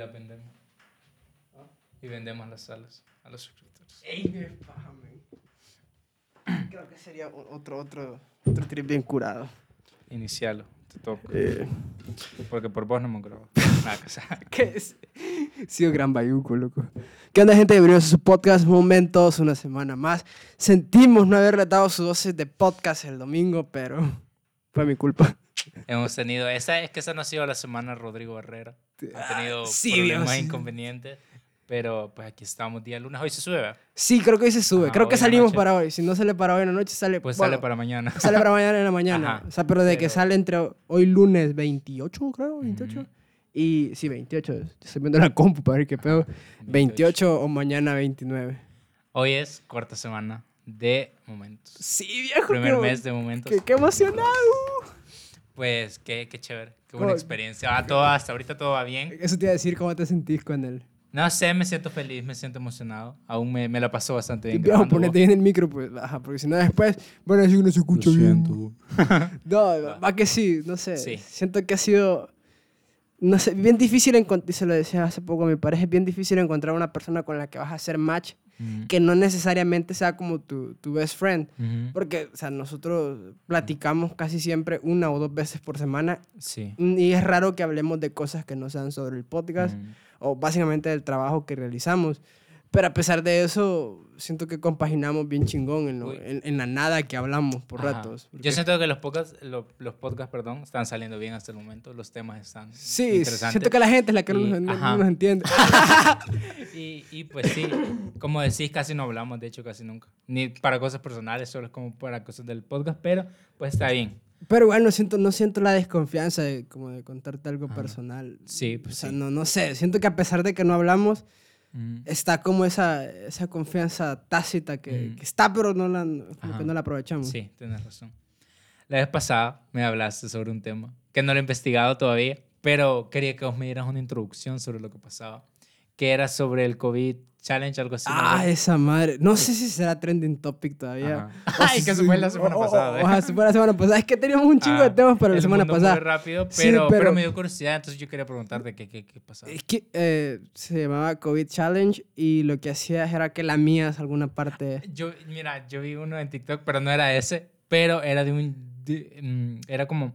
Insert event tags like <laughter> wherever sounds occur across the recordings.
las vendemos. Y vendemos las salas a los suscriptores. Ey, qué paja, man. Creo que sería otro, otro, otro trip bien curado. Inicialo, te toca. Eh, Porque por vos no me grabo. <laughs> Nada. <laughs> ¿Qué es? Sido gran bayuco, loco. ¿Qué onda, gente? Bienvenidos a su podcast Momentos, una semana más. Sentimos no haber retado su dosis de podcast el domingo, pero fue mi culpa. Hemos tenido, esa es que esa no ha sido la semana Rodrigo Herrera. Ha tenido Ah, sí, problemas Dios. inconvenientes. Pero pues aquí estamos día lunes. Hoy se sube, ¿verdad? Sí, creo que hoy se sube. Ajá, creo hoy que salimos para hoy. Si no sale para hoy en la noche, sale... Pues bueno, sale para mañana. Sale para mañana en la mañana. Ajá, o sea, pero de que pero- sale entre hoy lunes 28, creo, 28. Ujú. Y sí, 28. Estoy viendo la compu para ver qué pedo. 28 o mañana 29. Hoy es cuarta semana de momentos. Sí, viejo. Primer mes de momentos. qué, qué emocionado. Pues qué, qué chévere, qué ¿Cómo? buena experiencia. Ah, todo, hasta ahorita todo va bien. Eso te iba a decir cómo te sentís con él. No sé, me siento feliz, me siento emocionado. Aún me, me la pasó bastante bien. Grabando. ponete bien el micro, pues, ajá, porque si no después van a decir que no se escucha bien. <laughs> No, <laughs> va que sí, no sé. Sí. Siento que ha sido, no sé, bien difícil encontrar, y se lo decía hace poco a mi pareja, es bien difícil encontrar una persona con la que vas a hacer match Mm, que no necesariamente sea como tu, tu best friend. Porque, o sea, nosotros platicamos casi siempre una o dos veces por semana Sí. y es raro que hablemos de cosas que no sean sobre el podcast Mm. o básicamente del trabajo que realizamos. Pero a pesar de eso, siento que compaginamos bien chingón en, lo- en, en la nada que hablamos por Ajá. ratos. Yo Porque- siento que los podcasts, lo- los podcasts, perdón, están saliendo bien hasta el momento. Los temas están Sí, interesantes. siento que la gente es la que Y- nos, no- no nos entiende. <laughs> Y, y pues sí, como decís, casi no hablamos, de hecho, casi nunca. Ni para cosas personales, solo es como para cosas del podcast, pero pues está bien. Pero igual no siento, no siento la desconfianza de, como de contarte algo Ajá. personal. Sí, O pues sea, sí. no, no sé, siento que a pesar de que no hablamos, Ujú. está como esa, esa confianza tácita que, Mm. que está, pero no la, como Ajá. que no la aprovechamos. Sí, tienes razón. La vez pasada me hablaste sobre un tema que no lo he investigado todavía, pero quería que vos me dieras una introducción sobre lo que pasaba, que era sobre el COVID Challenge, algo así. ¿no? Ah, esa madre. No sé si será trending topic todavía. Ay, que se fue la semana O- pasada. ¿eh? o- se fue la semana pasada. Es que teníamos un chingo de Ah, temas para la semana pasada. Muy rápido, Sí, pero, pero, pero- me dio curiosidad, entonces yo quería preguntarte qué, qué, qué pasaba. Es que eh, se llamaba COVID Challenge y lo que hacías era que lamías alguna parte. Yo, mira, yo vi uno en TikTok, pero no era ese, pero era de un, de- mm, era como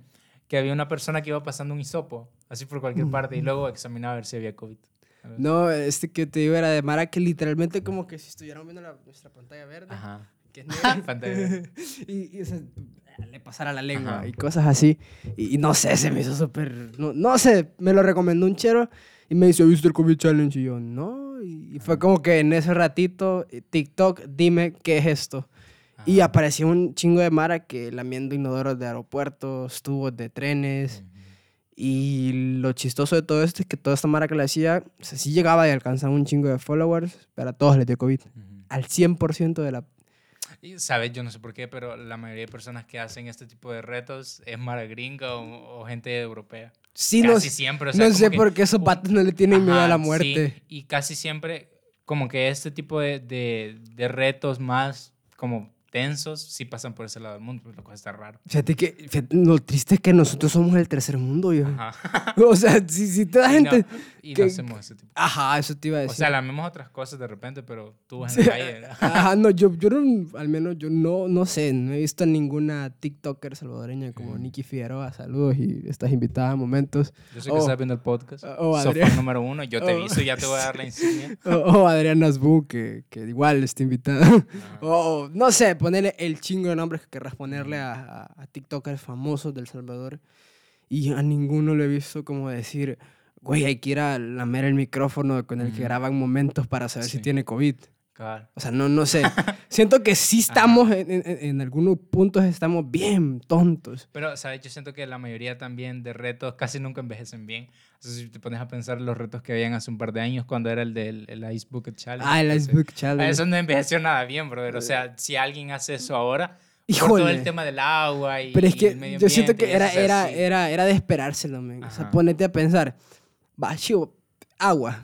que había una persona que iba pasando un hisopo, así por cualquier parte, y luego examinaba a ver si había COVID. No, este que te digo era de Mara que literalmente como que si estuviéramos viendo la- nuestra pantalla verde, Ajá. que es negra, <laughs> Pantalla verde. <laughs> y, y, o sea, le pasara la lengua Ajá. y cosas así. Y, y no sé, se me hizo súper... No, no sé, me lo recomendó un chero y me dice, ¿viste el COVID Challenge? Y yo, no. Y, y fue como que en ese ratito, eh, TikTok, dime qué es esto. Y Ajá. apareció un chingo de Mara que lamiendo inodoros de aeropuertos, tubos de trenes. Ujú. Y lo chistoso de todo esto es que toda esta Mara que le hacía, o sea, sí llegaba y alcanzaba un chingo de followers, pero a todos les dio COVID. Al 100% de la... Y, ¿Sabes? Yo no sé por qué, pero la mayoría de personas que hacen este tipo de retos es mara gringa o, o gente europea. Sí, no, casi siempre. o sea, no sé que- por qué esos patos no le tienen miedo a Ajá, la sí, muerte. y casi siempre, como que este tipo de, de, de retos más como tensos, sí pasan por ese lado del mundo, lo cual está raro. Fíjate que fíjate, lo triste es que nosotros somos el tercer mundo, yo. Ajá. <laughs> O sea, si, si te Y no, y no que- hacemos ese tipo. Ajá, eso te iba a O decir. sea, lamemos otras cosas de repente, pero tú vas Sí, en la calle. <laughs> Ajá, no, yo, yo no, al menos yo no, no sé, no he visto ninguna TikToker salvadoreña como Mm. Nikki Figueroa, saludos y estás invitada a momentos. Yo sé que Oh. estás viendo el podcast. Oh, Adrián. fan número uno. Yo te Oh. aviso, ya te voy a dar la <laughs> insignia. O, o Adriana Asbu, que, que igual está invitada. O, no sé, ponerle el chingo de nombres que querrás ponerle a, a, a TikTokers famosos del Salvador. Y a ninguno le he visto como decir, güey, hay que ir a lamer el micrófono con el que graban momentos para saber si Sí. tiene COVID. Cabal. O sea, no, no sé. <laughs> Siento que sí estamos, en, en- en algunos puntos estamos bien tontos. Pero, ¿sabes? Yo siento que la mayoría también de retos casi nunca envejecen bien. O sea, si te pones a pensar los retos que habían hace un par de años cuando era el del el Ice Bucket Challenge. Ah, el Icebook Ah, Challenge. Eso no envejeció nada bien, brother. O sea, <laughs> si alguien hace eso ahora, por todo Híjole. el tema del agua y Pero es y que el medio yo siento ambiente que y era, era, era, era de esperárselo, men. O sea, ponete a pensar, va, chivo, agua.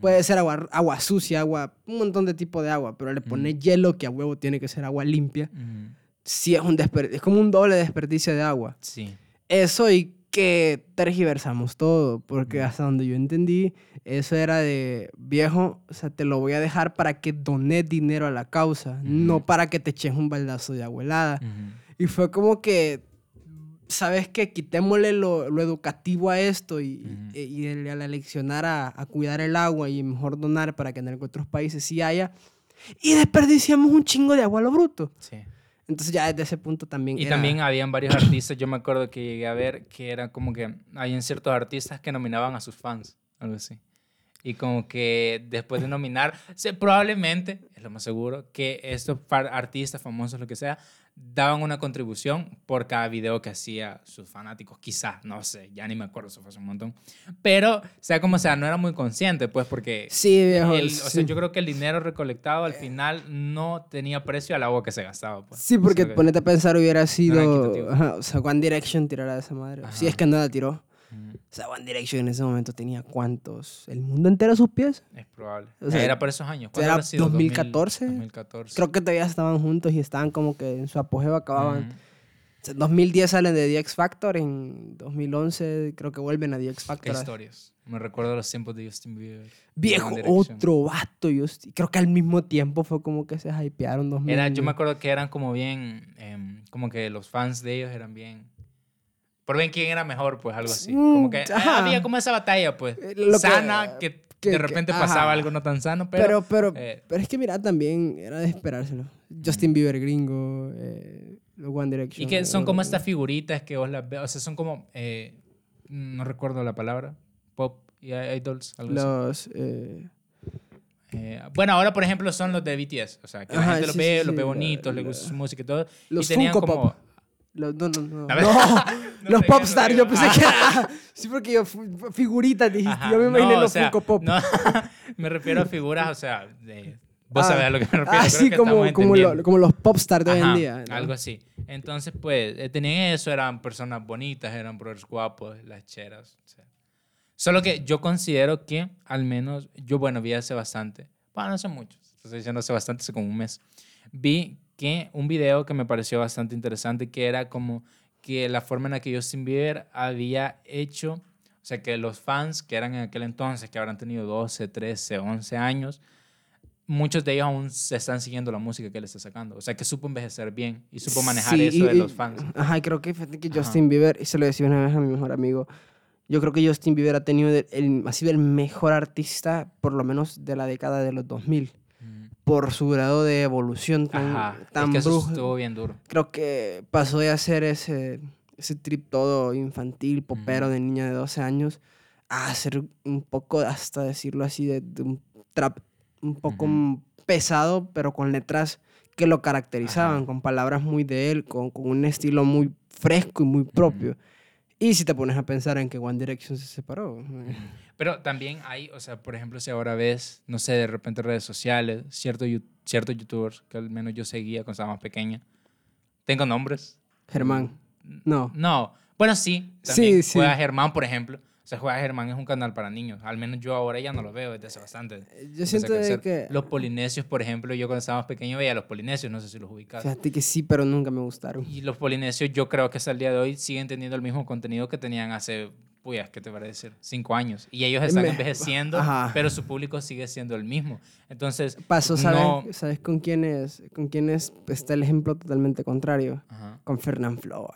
Puede ser agua, agua sucia, agua, un montón de tipo de agua, pero le pones hielo que a huevo tiene que ser agua limpia. Ujú. Sí es un desperdicio, es como un doble desperdicio de agua. Sí. Eso y que tergiversamos todo, porque hasta donde yo entendí, eso era de viejo, o sea, te lo voy a dejar para que dones dinero a la causa, no para que te eches un baldazo de abuelada. Y fue como que, ¿sabes qué? Quitémosle lo, lo educativo a esto y, y, y a la leccionar a, a, cuidar el agua y mejor donar para que en otros países sí haya. Y desperdiciamos un chingo de agua a lo bruto. Sí. Entonces ya desde ese punto también... Y era... también habían varios artistas, yo me acuerdo que llegué a ver que era como que habían ciertos artistas que nominaban a sus fans, algo así. Y como que después de nominar, probablemente, es lo más seguro, que estos artistas famosos, lo que sea, daban una contribución por cada video que hacía sus fanáticos. Quizás, no sé, ya ni me acuerdo, eso fue hace un montón. Pero, sea como sea, no era muy consciente, pues, porque... Sí, viejo. El, sí. O sea, yo creo que el dinero recolectado al final no tenía precio al agua que se gastaba. Pues. Sí, porque o sea, ponete a pensar hubiera sido... equitativo. Ajá, o sea, One Direction tirará de esa madre. Ajá. Si es que no la tiró. Mm, O sea, One Direction en ese momento tenía cuántos... ¿El mundo entero a sus pies? Es probable. O sea, era por esos años. ¿Cuándo era sido? 2014. 2014. Creo que todavía estaban juntos y estaban como que en su apogeo acababan. Ujú. O sea, En 2010 salen de The X Factor, en 2011 creo que vuelven a The X Qué Factor. historias. Me recuerdo los tiempos de Justin Bieber. Viejo, otro vato. Estoy- creo que al mismo tiempo fue como que se hypearon 2000. Era, yo me acuerdo que eran como bien, em, como que los fans de ellos eran bien. Por bien quién era mejor, pues algo así. Mm, Como que ah, ajá. había como esa batalla, pues. Eh, lo sana, que, que- de repente pasaba algo no tan sano, pero. Pero, pero, eh, pero es que mira, también era de esperárselo. Justin Bieber gringo, eh, los One Direction. y que son como estas figuritas que vos las ves, o sea, son como, eh, no recuerdo la palabra, pop y idols, algo así. Los... eh, Eh, bueno, ahora por ejemplo son los de BTS, o sea, que la gente los ve, sí, los ve bonitos, la- les gusta la- su música y todo. los y tenían Funko como... Pop. Los, no, no, no. No, <laughs> <laughs> No los sé, Popstar, no yo sé. pensé que era... <laughs> Sí, porque yo... Figuritas, dijiste. Ajá, yo me imaginé no, o los sea, Funko Pop. No, me refiero a figuras, o sea, de, vos Ah, sabés a lo que me refiero. Ah, creo sí, que como, como, lo- como los Popstar de hoy en Ajá, día. ¿no? Algo así. Entonces, pues, eh, tenían eso, eran personas bonitas, eran brothers guapos, las cheras. o sea. Solo que yo considero que, al menos, yo, bueno, vi hace bastante, bueno, no hace mucho, estoy diciendo hace bastante, hace como un mes, vi que un video que me pareció bastante interesante, que era como que la forma en la que Justin Bieber había hecho, o sea, que los fans que eran en aquel entonces, que habrán tenido 12, 13, 11 años, muchos de ellos aún se están siguiendo la música que él está sacando. O sea, que supo envejecer bien y supo manejar Sí, eso de y- los fans. Ajá, creo que, fíjate que Ajá. Justin Bieber, y se lo decía una vez a mi mejor amigo, yo creo que Justin Bieber ha tenido el, el- ha sido el mejor artista, por lo menos de la década de los 2000, por su grado de evolución tan, Ajá, tan es que eso brusco. estuvo bien duro. Creo que pasó de hacer ese, ese trip todo infantil, popero de niña de 12 años, a hacer un poco, hasta decirlo así, de, de un trap un poco pesado, pero con letras que lo caracterizaban, Ajá. con palabras muy de él, con, con un estilo muy fresco y muy propio. Y si te pones a pensar en que One Direction se separó. Pero también hay, o sea, por ejemplo, si ahora ves, no sé, de repente redes sociales, cierto, ciertos youtubers que al menos yo seguía cuando estaba más pequeña. ¿Tengo nombres? Germán. No. No. Bueno, sí. También Sí, sí. Juega Germán, por ejemplo. O sea, Juega Germán es un canal para niños. Al menos yo ahora ya no lo veo desde hace bastante. Yo Empecé siento de que... Los polinesios, por ejemplo, yo cuando estaba más pequeño veía a los polinesios, no sé si los ubicas. Fíjate que sí, pero nunca me gustaron. Y los polinesios yo creo que hasta el día de hoy siguen teniendo el mismo contenido que tenían hace, puyas, ¿qué te parece decir? Cinco años. Y ellos están Me- envejeciendo, Ajá. pero su público sigue siendo el mismo. Entonces, Pasó, ¿sabes, no... ¿sabes con quién es? Con quién es? Está el ejemplo totalmente contrario. Ajá. Con Fernán Flo.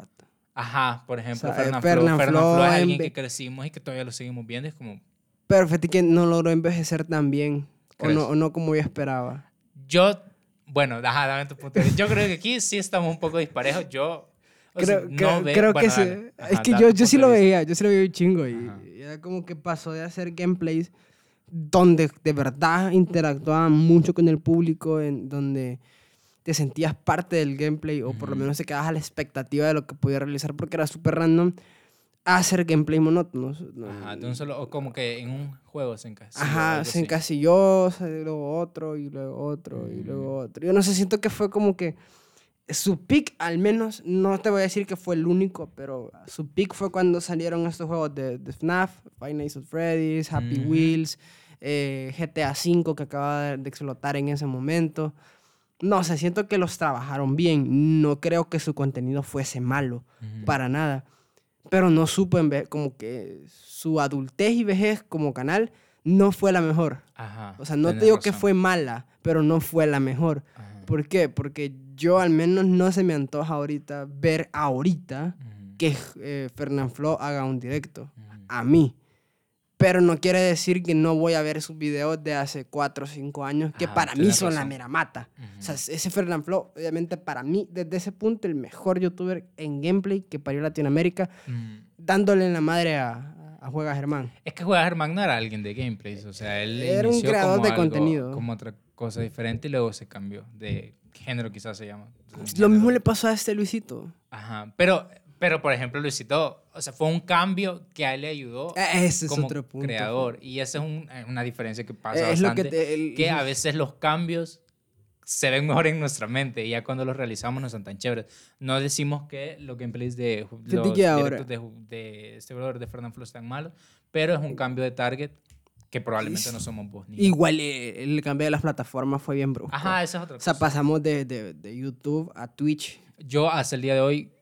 Ajá, por ejemplo, O sea, Fernán Fernán Flo. Fernán Flo es en alguien que crecimos y que todavía lo seguimos viendo. Es como, Pero fíjate que no logró envejecer tan bien. O no, o no como yo esperaba. yo, bueno, ajá, dame tu punto. Yo creo que aquí sí estamos un poco disparejos. Yo, o sea, Creo, no creo- ve- creo bueno, que sí. Ajá, es que yo, yo sí lo veía, yo sí lo veía un chingo. Y, y era como que pasó de hacer gameplays donde de verdad interactuaban mucho con el público, en donde te sentías parte del gameplay o por lo menos te quedabas a la expectativa de lo que podía realizar porque era súper random, hacer gameplay monótonos. ¿no? Ajá, de un solo, o como que en un juego se encasilla. Ajá, se encasilló, luego otro, y luego otro, y Mm. luego otro. Yo no sé, siento que fue como que su pick, al menos, no te voy a decir que fue el único, pero su pick fue cuando salieron estos juegos de, de FNAF, Five Nights at Freddy's, Happy Ujú. Wheels, eh, GTA V que acaba de explotar en ese momento. No sé, siento que los trabajaron bien. No creo que su contenido fuese malo, para nada. pero no supo enve- como que su adultez y vejez como canal no fue la mejor. Ajá. O sea, no te digo que fue mala, pero no fue la mejor. Ajá. ¿Por qué? Porque yo al menos no se me antoja ahorita ver ahorita que eh, Fernán Flo haga un directo. A mí. Pero no quiere decir que no voy a ver sus videos de hace 4 o 5 años, que Ajá, para mí son la razón. mera mata. Ujú. O sea, ese Fernán Flo, obviamente para mí, desde ese punto, el mejor youtuber en gameplay que parió Latinoamérica, Ujú. dándole en la madre a, a Juega Germán. Es que Juega Germán no era alguien de gameplays, o sea, él Era un creador como de algo- contenido. Como otra cosa diferente y luego se cambió de género, quizás se llama. Entonces, Lo mismo le pasó a este Luisito. Ajá, pero, pero por ejemplo, Luisito, o sea, fue un cambio que a él le ayudó Eh, Ese es como otro punto. creador. Y esa es un- una diferencia que pasa es lo bastante. que, te- el- que a veces los cambios se ven mejor en nuestra mente y ya cuando los realizamos no son tan chéveres. No decimos que los gameplays de los directos de, de este brother de Fernando Flo están malos, pero es un cambio de target que probablemente no somos vos ni. Igual eh, el cambio de las plataformas fue bien brusco. Ajá, esa es otra O sea, cosa. pasamos de, de, de YouTube a Twitch. Yo hasta el día de hoy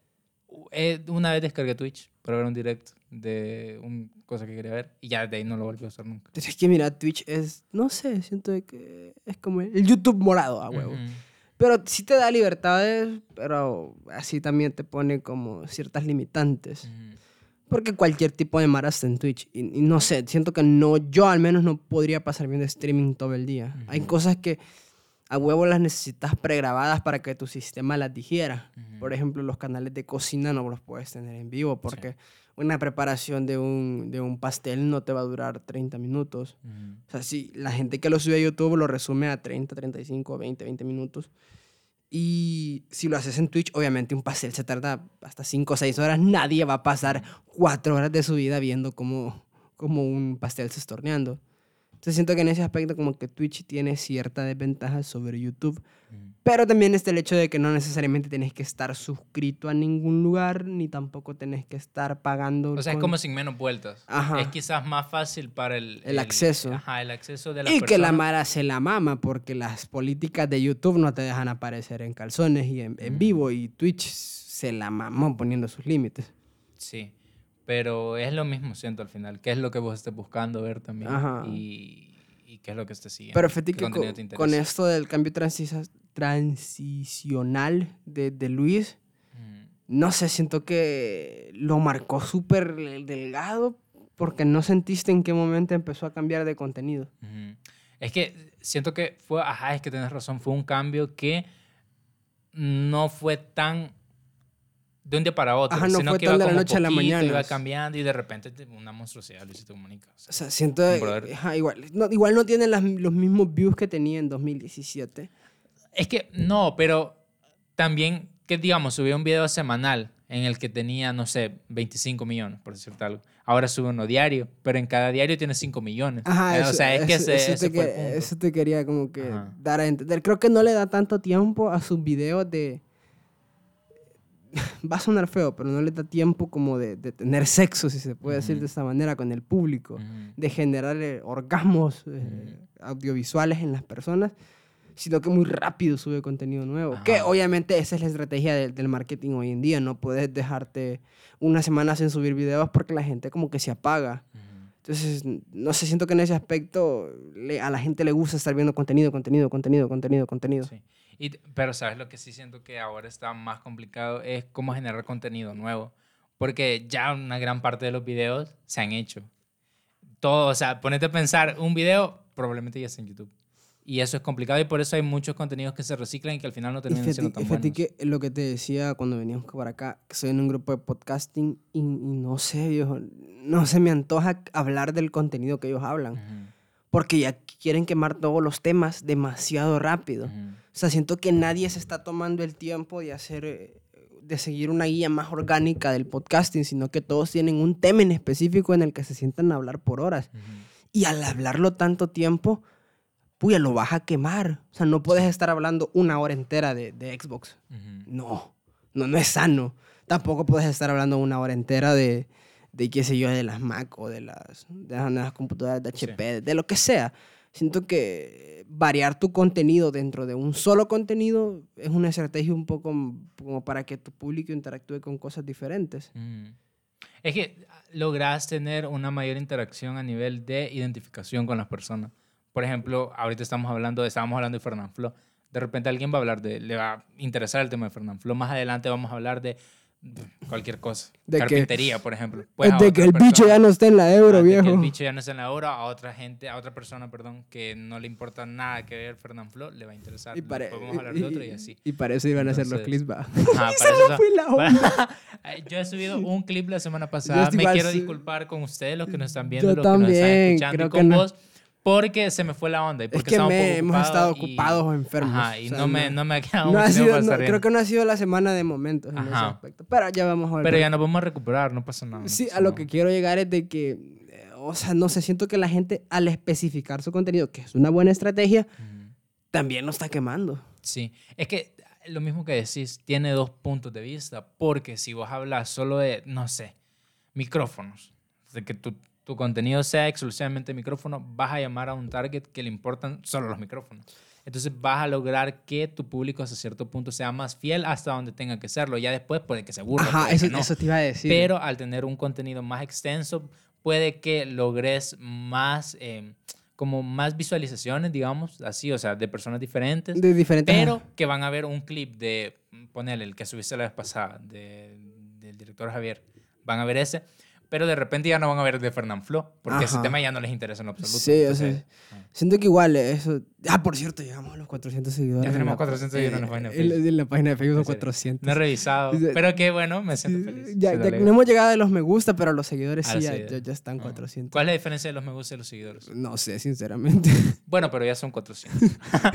una vez descargué Twitch para ver un directo de una cosa que quería ver y ya de ahí no lo volví a usar nunca. Es que mira, Twitch es, no sé, siento que es como el YouTube morado a huevo. Ujú. Pero sí te da libertades, pero así también te pone como ciertas limitantes. Porque cualquier tipo de mara está en Twitch. Y, y no sé, siento que no, yo al menos no podría pasar viendo streaming todo el día. Hay cosas que a huevo las necesitas pregrabadas para que tu sistema las. Ujú. Por ejemplo, los canales de cocina no los puedes tener en vivo porque una preparación de un, de un pastel no te va a durar 30 minutos. Ujú. O sea, sí, la gente que lo sube a YouTube lo resume a 30, 35, 20, 20 minutos. Y si lo haces en Twitch, obviamente un pastel se tarda hasta 5 o 6 horas. Nadie va a pasar 4 horas de su vida viendo cómo, cómo un pastel se está horneando. Entonces siento que en ese aspecto como que Twitch tiene cierta desventaja sobre YouTube. Ujú. Pero también está el hecho de que no necesariamente tenés que estar suscrito a ningún lugar, ni tampoco tenés que estar pagando. O sea, es como sin menos vueltas. Ajá. Es quizás más fácil para el... El acceso. Ajá, el acceso de la Y que la Mara se la mama porque las políticas de YouTube no te dejan aparecer en calzones y en, en Ujú. vivo y Twitch se la mamó poniendo sus límites. Sí, pero es lo mismo, siento, al final. ¿Qué es lo que vos estés buscando ver también? Ajá. Y, y qué es lo que estés siguiendo. Pero ¿Qué fíjate que con, con esto del cambio transisa- transicional de, de Luis, Ujú. no sé, siento que lo marcó súper delgado porque no sentiste en qué momento empezó a cambiar de contenido. Ujú. Es que siento que fue, ajá, es que tienes razón, fue un cambio que no fue tan de un día para otro, Ajá, no sino fue que tan de la noche a la poquito, mañana. iba cambiando y de repente te- una monstruosidad Luisito Comunica. o sea, O sea, siento que- brother. ajá, igual, no, igual no tiene las- los mismos views que tenía en 2017. Es que no, pero también que digamos, subía un video semanal en el que tenía, no sé, 25 millones, por decirte algo. Ahora sube uno diario, pero en cada diario tiene 5 millones. Ajá, Eh, eso, o sea, es que eso- ese, eso ese te, el que- eso te quería como que Ajá. dar a entender. Creo que no le da tanto tiempo a sus videos de... <laughs> Va a sonar feo, pero no le da tiempo como de, de tener sexo, si se puede decir de esta manera, con el público. De generar orgasmos eh, audiovisuales en las personas, sino que muy rápido sube contenido nuevo. Que Ajá. obviamente esa es la estrategia del- del marketing hoy en día. No puedes dejarte una semana sin subir videos porque la gente como que se apaga. Entonces, no sé, siento que en ese aspecto le- a la gente le gusta estar viendo contenido, contenido, contenido, contenido, contenido. Sí. Y, pero sabes lo que sí siento que ahora está más complicado es cómo generar contenido nuevo. Porque ya una gran parte de los videos se han hecho. Todo, o sea, ponete a pensar, un video probablemente ya está en YouTube. Y eso es complicado y por eso hay muchos contenidos que se reciclan y que al final no terminan siendo tan buenos. que lo que te decía cuando veníamos para acá, que soy en un grupo de podcasting y, y no sé, viejo, no se me antoja hablar del contenido que ellos hablan. Ujú, Porque ya quieren quemar todos los temas demasiado rápido. ujú. O sea, siento que nadie se está tomando el tiempo de hacer, eh, de seguir una guía más orgánica del podcasting, sino que todos tienen un tema en específico en el que se sientan a hablar por horas. Y al hablarlo tanto tiempo, puya, lo vas a quemar. O sea, no puedes estar hablando una hora entera de, de Xbox. No, no, no es sano. Tampoco puedes estar hablando una hora entera de, de qué sé yo, de las Mac o de las, de las nuevas computadoras de Sí. HP, de lo que sea. Siento que variar tu contenido dentro de un solo contenido es una estrategia un poco como para que tu público interactúe con cosas diferentes. Ujú. Es que logras tener una mayor interacción a nivel de identificación con las personas. Por ejemplo, ahorita estamos hablando, estábamos hablando de Fernán Flo. De repente alguien va a hablar de, le va a interesar el tema de Fernán Flo. Más adelante vamos a hablar de cualquier cosa. De que- Carpintería, por ejemplo. Pues a de que el bicho ya no esté en la euro, Ah, de viejo. Que el bicho ya no está en la euro, a otra gente, a otra persona, perdón, que no le importa nada que ver Fernán Flo, le va a interesar. Y, pare- Después vamos a hablar de otro y así. y para eso iban a hacer los clips, va. <laughs> Para no eso- fue la <laughs> para- Yo he subido un clip la semana pasada. Me quiero disculpar con ustedes, los que nos están viendo, Yo los que nos están también, escuchando, y con no. vos, porque se me fue la onda. Y Es porque que estaba un me, hemos estado y- ocupados o enfermos. Ajá, y o sea, no, me, no me ha quedado no ha sido, no, creo que no ha sido la semana de momentos en ese Ajá. aspecto. Pero ya vamos a ver. Pero ya nos vamos a recuperar, no pasa nada. Sí, pasa a lo nada. que quiero llegar es de que, eh, o sea, no sé, siento que la gente al especificar su contenido, que es una buena estrategia, también lo está quemando. Sí, es que lo mismo que decís, tiene dos puntos de vista, porque si vos hablas solo de, no sé, micrófonos, de que tu, tu contenido sea exclusivamente micrófono, vas a llamar a un target que le importan solo los micrófonos. Entonces vas a lograr que tu público hasta cierto punto sea más fiel hasta donde tenga que serlo. Ya después puede que se aburra. Ajá, eso, que no. eso te iba a decir. Pero al tener un contenido más extenso, puede que logres más, eh, como más visualizaciones, digamos, así, o sea, de personas diferentes. de diferentes... Pero que van a ver un clip de, ponerle el que subiste la vez pasada, de- del director Javier. Van a ver ese, pero de repente ya no van a ver de Fernán Flo, porque ese Ajá. tema ya no les interesa en lo absoluto. Sí, Entonces, sea, siento que igual eso... Ah, por cierto, llegamos a los 400 seguidores. Ya en tenemos la- 400 seguidores en la página de Facebook. En la página de Facebook son En serio. 400. no he revisado, pero que bueno, me Sí, siento feliz. ya, ya no hemos llegado a los me gusta, pero los seguidores A sí los ya, seguidores. ya- están Ah. 400. ¿Cuál es la diferencia de los me gusta y los seguidores? No sé, sinceramente. <laughs> Bueno, pero ya son 400.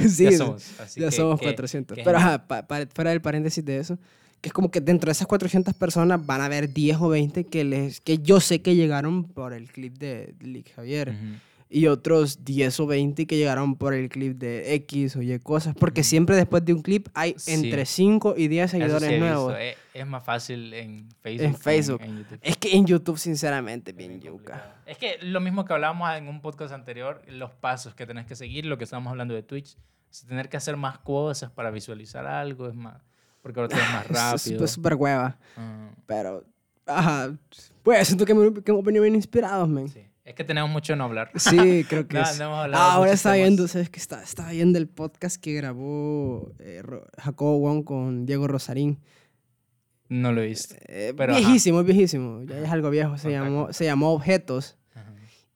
sí, <laughs> ya somos. Así ya que- somos que- 400. que Pero ajá, pa- pa- fuera del paréntesis de eso, que es como que dentro de esas 400 personas van a haber 10 o 20 que, les, que yo sé que llegaron por el clip de Lick Javier. Ujú. Y otros 10 o 20 que llegaron por el clip de X o Y cosas. Porque Ujú. siempre después de un clip hay Sí. entre 5 y 10 Eso seguidores sí nuevos. Es, es más fácil en Facebook. En que Facebook. en YouTube. Es que en YouTube, sinceramente, Es bien yuca. Es que lo mismo que hablábamos en un podcast anterior, los pasos que tenés que seguir, lo que estábamos hablando de Twitch, es tener que hacer más cosas para visualizar algo, es más, porque ahora todo es más <laughs> Es rápido. súper- súper hueva. Ah, Pero, ajá. Pues siento que me, que hemos venido bien inspirados, man. sí. Es que tenemos mucho en hablar. Sí, creo <laughs> que No, es. no hemos hablado Ah, ahora estaba temas. viendo, ¿sabes qué? Está, estaba viendo el podcast que grabó eh, Jacobo Wong con Diego Rosarín. No lo he visto. Eh, Pero, ajá. viejísimo, es viejísimo. Ya es algo viejo. Se llamó, se llamó Objetos.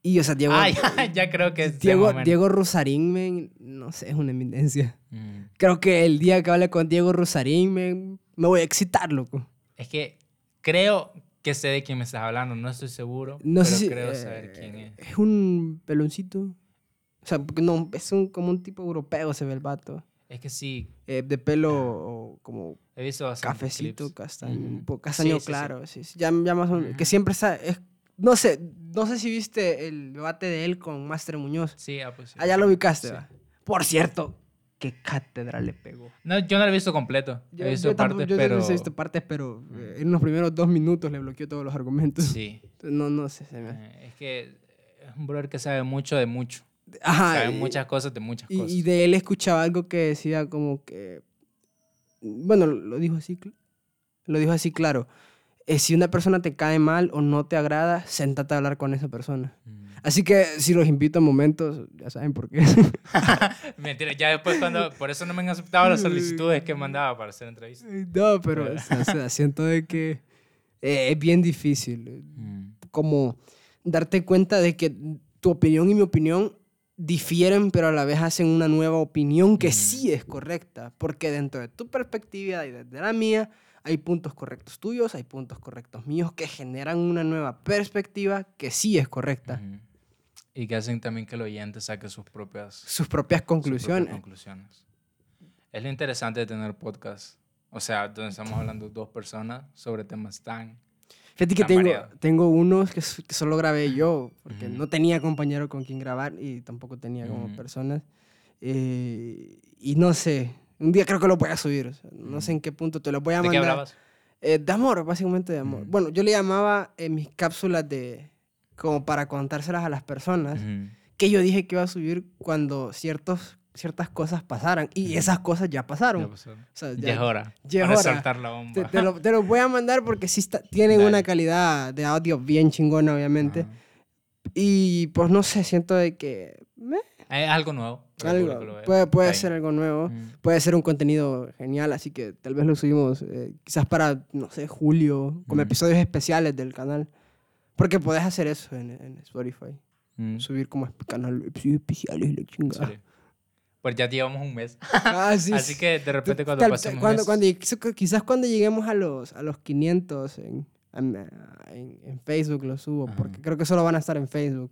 Y, o sea, Diego, <laughs> ya, creo que Diego. Diego Rosarín, no sé, es una eminencia. Mm. Creo que el día que hable con Diego Rosarín, me voy a excitar, loco. Es que creo que sé de quién me estás hablando, no estoy seguro, No pero sé si. creo eh, saber quién es. Es un peloncito. O sea, no, es un, como un tipo europeo, se ve el vato. Es que sí, Eh, de pelo como he visto cafecito, clips. castaño, Ujú. un poco castaño Sí, claro. Sí, sí, Ya, ya más o menos- Que Ujú. siempre está. es- no sé, no sé si viste el debate de él con Master Muñoz. Sí, ah, pues sí. Allá lo ubicaste, Sí. Por cierto, qué cátedra le pegó. No, yo no lo he visto completo. Yo, he visto yo tampoco- partes, yo pero... he visto partes, pero eh, en los primeros dos minutos le bloqueó todos los argumentos. Sí. No, no sé. se me- Eh, Es que es un brother que sabe mucho de mucho. Ajá. sabe y- muchas cosas de muchas Y, cosas. y de él escuchaba algo que decía como que, bueno, lo dijo así, lo dijo así claro. Eh, si una persona te cae mal o no te agrada, sentate a hablar con esa persona. Mm. Así que si los invito a momentos, ya saben por qué. <laughs> Mentira, ya después cuando... Por eso no me han aceptado las solicitudes que mandaba para hacer entrevistas. no, pero o sea, siento de que eh, es bien difícil. Mm. Como darte cuenta de que tu opinión y mi opinión difieren, pero a la vez hacen una nueva opinión que Ujú. sí es correcta, porque dentro de tu perspectiva y desde la mía hay puntos correctos tuyos, hay puntos correctos míos que generan una nueva perspectiva que sí es correcta. Ujú. Y que hacen también que el oyente saque sus propias Sus propias sus propias conclusiones. conclusiones. Es lo interesante de tener podcast. O sea, donde estamos hablando dos personas sobre temas tan... Fíjate que tengo, variado. tengo unos que, que solo grabé yo, porque Ujú. no tenía compañero con quien grabar y tampoco tenía como Ujú. personas. Eh, y no sé, un día creo que lo voy a subir, o sea, no sé en qué punto te lo voy a ¿De qué mandar. hablabas? Eh, de amor, básicamente de amor. Ujú. Bueno, yo le llamaba eh, mis cápsulas de como para contárselas a las personas, Ujú. que yo dije que iba a subir cuando ciertos, ciertas cosas pasaran. Y esas cosas ya pasaron. Ya O pasó. sea, Ya es hora. ya es Para hora. soltar la Te, bomba. te lo, te lo voy a mandar porque sí está- tienen Dale. una calidad de audio bien chingona, obviamente. Ajá. Y pues no sé, siento de que Es algo nuevo. Algo, puede, puede ser algo nuevo. Mm. Puede ser un contenido genial, así que tal vez lo subimos eh, quizás para, no sé, julio, como Mm. episodios especiales del canal. Porque puedes hacer eso en, en Spotify. Mm. Subir como canal episodios especiales la chingada. Sí. Pues ya llevamos un mes. <laughs> Ah, sí, Así sí. que de repente cuando Tal- pasemos cuando, cuando quizás cuando lleguemos a los, a los 500 en, en, en- Facebook lo subo, Ajá. porque creo que solo van a estar en Facebook.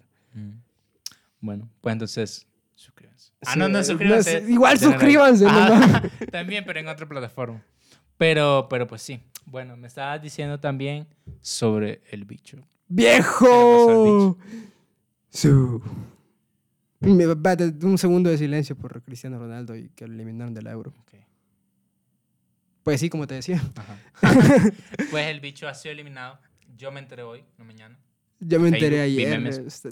Bueno, pues entonces suscríbanse. Ah, Sí, no, no, no suscríbanse. sé, igual suscríbanse, no mames. <laughs> <laughs> También, pero en otra plataforma. Pero, pero pues sí. Bueno, me estabas diciendo también sobre el bicho. ¡Viejo! Su. Un segundo de silencio por Cristiano Ronaldo y que lo eliminaron del euro. Ok. Pues sí, como te decía. Ajá. <laughs> pues el bicho ha sido eliminado. Yo me enteré hoy, no mañana. Yo me enteré ayer. este.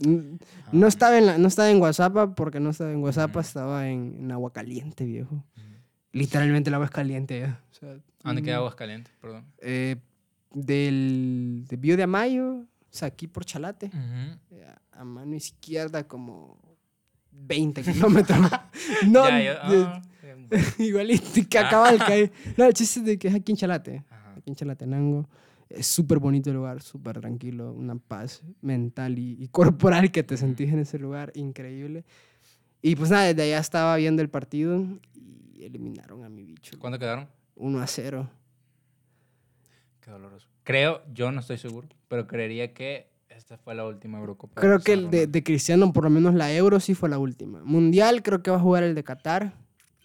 No estaba, en la- no estaba en WhatsApp porque no estaba en WhatsApp, estaba en, en agua caliente, viejo. Literalmente el agua es caliente. O sea, ¿A dónde queda mm, Aguascalientes? Perdón. eh, del de Bio de Amayo, o sea, aquí por Chalate, a mano izquierda como 20 kilómetros. <laughs> no, Ya, yo- ah, <laughs> igualito que Ah. acaba de caer. No, el chiste es de que es aquí en Chalate, ajá. aquí en Chalatenango. Es súper bonito el lugar, súper tranquilo, una paz mental y, y <laughs> corporal que te sentís en ese lugar, increíble. Y pues nada, desde allá estaba viendo el partido y eliminaron a mi bicho. ¿Cuándo quedaron? 1 a 0. Qué doloroso. Creo, yo no estoy seguro, pero creería que esta fue la última Eurocopa. Creo que el de, de Cristiano, por lo menos la Euro, sí fue la última. Mundial, creo que va a jugar el de Qatar.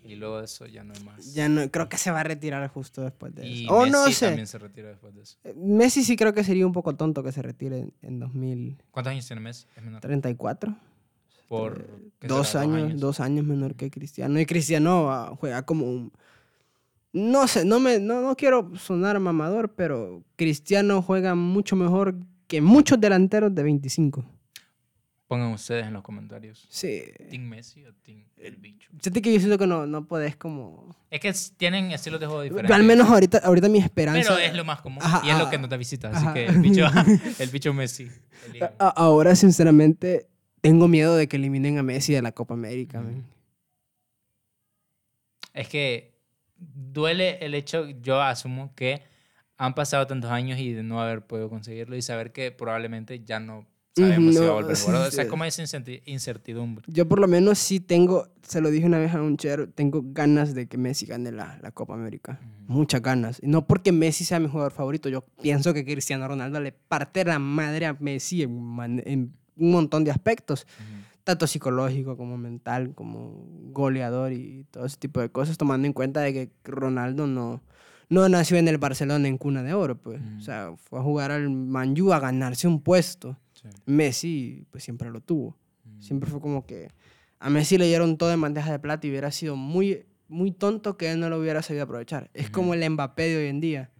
Y luego de eso ya no hay más. Ya no, creo que se va a retirar justo después de y eso. O no Messi sé. también se retira después de eso. Eh, Messi sí creo que sería un poco tonto que se retire en, en 2034. ¿Cuántos años tiene Messi? Es menor. Por ¿qué Dos será? años, dos años menor que Cristiano. Y Cristiano ah, juega como un... No sé, no, me, no, no quiero sonar mamador, pero Cristiano juega mucho mejor que muchos delanteros de 25. Pongan ustedes en los comentarios. Sí. ¿Team Messi o Team el bicho? Siento que yo siento que no, no podés como... Es que tienen estilos de juego diferentes. Al menos ahorita, ahorita mi esperanza... Pero es lo más común. Ajá, y es lo que nos da visita. Así que el bicho, <laughs> el bicho Messi. ahora, sinceramente, tengo miedo de que eliminen a Messi de la Copa América. Es que duele el hecho, yo asumo que han pasado tantos años y de no haber podido conseguirlo y saber que probablemente ya no sabemos si va a No, volver a sí, jugar. O sea, sí. como esa incerti- incertidumbre. Yo por lo menos sí tengo, se lo dije una vez a un chero, tengo ganas de que Messi gane la, la Copa América. Ujú. Muchas ganas. No porque Messi sea mi jugador favorito, yo pienso que Cristiano Ronaldo le parte la madre a Messi en, en un montón de aspectos, Ujú. tanto psicológico como mental, como goleador y todo ese tipo de cosas, tomando en cuenta de que Ronaldo no, no nació en el Barcelona en cuna de oro, pues. Ujú. O sea, fue a jugar al Manju a ganarse un puesto. Sí. Messi, pues siempre lo tuvo. Ujú. Siempre fue como que a Messi le dieron todo en bandeja de plata y hubiera sido muy, muy tonto que él no lo hubiera sabido aprovechar. Es como el Mbappé de hoy en día,